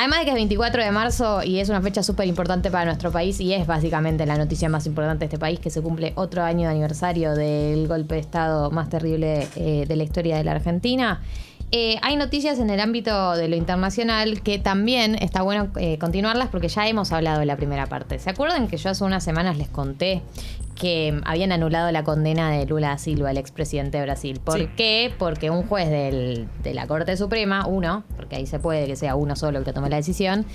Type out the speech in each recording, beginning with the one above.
Además de que es 24 de marzo y es una fecha súper importante para nuestro país y es básicamente la noticia más importante de este país, que se cumple otro año de aniversario del golpe de Estado más terrible eh, de la historia de la Argentina. Eh, hay noticias en el ámbito de lo internacional que también está bueno eh, continuarlas porque ya hemos hablado de la primera parte. ¿Se acuerdan que yo hace unas semanas les conté que habían anulado la condena de Lula da Silva, el expresidente de Brasil? ¿Por Sí. qué? Porque un juez del- de la Corte Suprema, uno, porque ahí se puede que sea uno solo el que tome la decisión,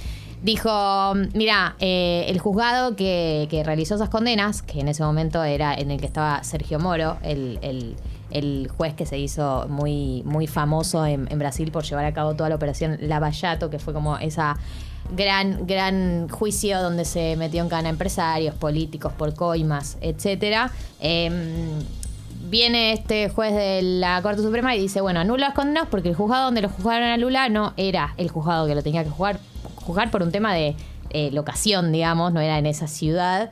dijo, mira, eh, el juzgado que, que realizó esas condenas, que en ese momento era en el que estaba Sergio Moro, el, el- el juez que se hizo muy, muy famoso en, en Brasil por llevar a cabo toda la operación Lavallato, que fue como esa gran, gran juicio donde se metió en cana empresarios, políticos, por coimas, etcétera. Em, viene este juez de la Corte Suprema y dice, bueno, anula las condenas porque el juzgado donde lo juzgaron a Lula no era el juzgado que lo tenía que juzgar, juzgar por un tema de eh, locación, digamos, no era en esa ciudad.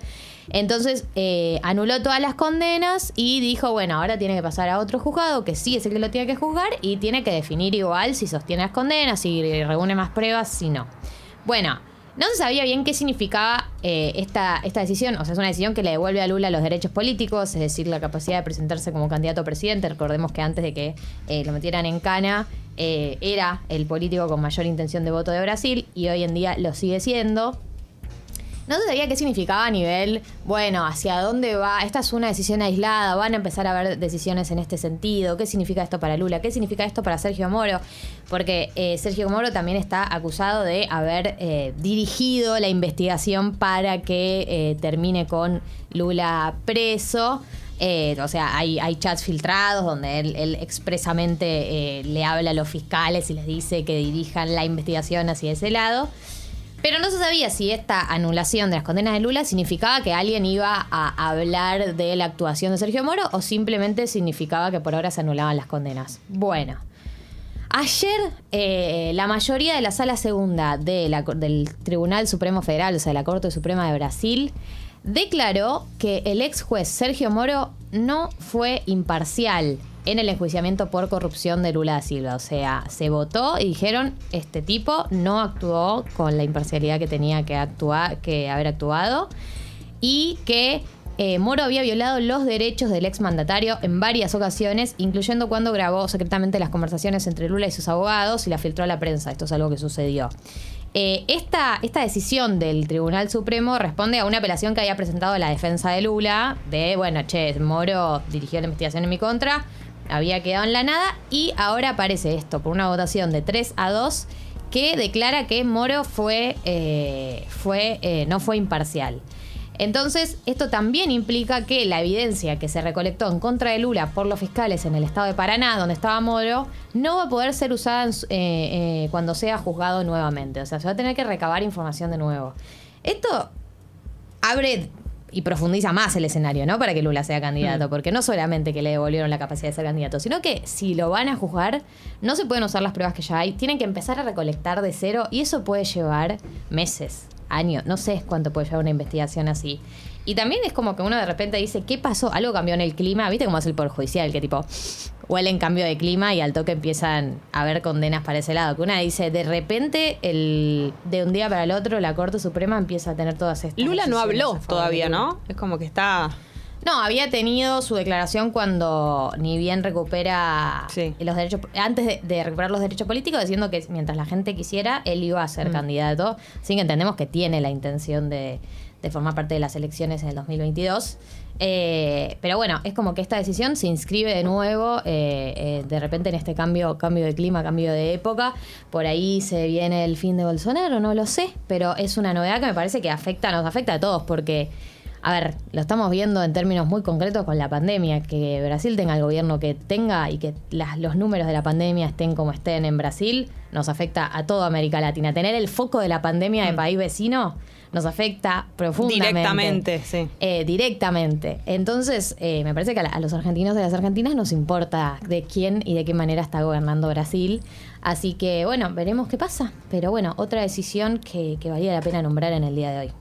Entonces eh, anuló todas las condenas y dijo, bueno, ahora tiene que pasar a otro juzgado que sí es el que lo tiene que juzgar y tiene que definir igual si sostiene las condenas, si reúne más pruebas, si no. Bueno, no se sabía bien qué significaba eh, esta, esta decisión. O sea, es una decisión que le devuelve a Lula los derechos políticos, es decir, la capacidad de presentarse como candidato a presidente. Recordemos que antes de que eh, lo metieran en cana, eh, era el político con mayor intención de voto de Brasil y hoy en día lo sigue siendo. No sabía qué significaba a nivel, bueno, hacia dónde va. Esta es una decisión aislada, van a empezar a haber decisiones en este sentido. ¿Qué significa esto para Lula? ¿Qué significa esto para Sergio Moro? Porque eh, Sergio Moro también está acusado de haber eh, dirigido la investigación para que eh, termine con Lula preso. Eh, o sea, hay, chats filtrados donde él, él expresamente eh, le habla a los fiscales y les dice que dirijan la investigación hacia ese lado. Pero no se sabía si esta anulación de las condenas de Lula significaba que alguien iba a hablar de la actuación de Sergio Moro o simplemente significaba que por ahora se anulaban las condenas. Bueno, ayer eh, la mayoría de la sala segunda de la del Tribunal Supremo Federal, o sea, de la Corte Suprema de Brasil, declaró que el ex juez Sergio Moro no fue imparcial en el enjuiciamiento por corrupción de Lula da Silva. O sea, se votó y dijeron, este tipo no actuó con la imparcialidad que tenía que, actuar, que haber actuado y que eh, Moro había violado los derechos del exmandatario en varias ocasiones, incluyendo cuando grabó secretamente las conversaciones entre Lula y sus abogados y la filtró a la prensa. Esto es algo que sucedió. Eh, esta, esta decisión del Tribunal Supremo responde a una apelación que había presentado la defensa de Lula, de, bueno, che, Moro dirigió la investigación en mi contra, había quedado en la nada y ahora aparece esto por una votación de 3 a 2 que declara que Moro fue, eh, fue, eh, no fue imparcial. Entonces, esto también implica que la evidencia que se recolectó en contra de Lula por los fiscales en el estado de Paraná, donde estaba Moro, no va a poder ser usada en su- eh, eh, cuando sea juzgado nuevamente. O sea, se va a tener que recabar información de nuevo. Esto abre y profundiza más el escenario, ¿no? Para que Lula sea candidato, porque no solamente que le devolvieron la capacidad de ser candidato, sino que si lo van a juzgar, no se pueden usar las pruebas que ya hay, tienen que empezar a recolectar de cero y eso puede llevar meses, años, no sé cuánto puede llevar una investigación así. Y también es como que uno de repente dice, ¿qué pasó? Algo cambió en el clima, ¿viste cómo es el Poder Judicial? Que tipo, huelen cambio de clima y al toque empiezan a haber condenas para ese lado. Que una dice, de repente, el, de un día para el otro, la Corte Suprema empieza a tener todas estas Lula no habló todavía. ¿no? Es como que está. No, había tenido su declaración cuando ni bien recupera Sí. los derechos, antes de, de recuperar los derechos políticos, diciendo que mientras la gente quisiera, él iba a ser candidato. Así que entendemos que tiene la intención de, de formar parte de las elecciones en el 2022. Eh, pero bueno, es como que esta decisión se inscribe de nuevo, eh, eh, de repente en este cambio, cambio de clima, cambio de época. Por ahí se viene el fin de Bolsonaro, no lo sé, pero es una novedad que me parece que afecta, nos afecta a todos, porque a ver, lo estamos viendo en términos muy concretos con la pandemia, que Brasil tenga el gobierno que tenga y que las- los números de la pandemia estén como estén en Brasil, nos afecta a toda América Latina. Tener el foco de la pandemia de país vecino nos afecta profundamente. Directamente, sí. Eh, directamente. Entonces, eh, me parece que a, la- a los argentinos de las argentinas nos importa de quién y de qué manera está gobernando Brasil. Así que, bueno, veremos qué pasa. Pero bueno, otra decisión que, que valía la pena nombrar en el día de hoy.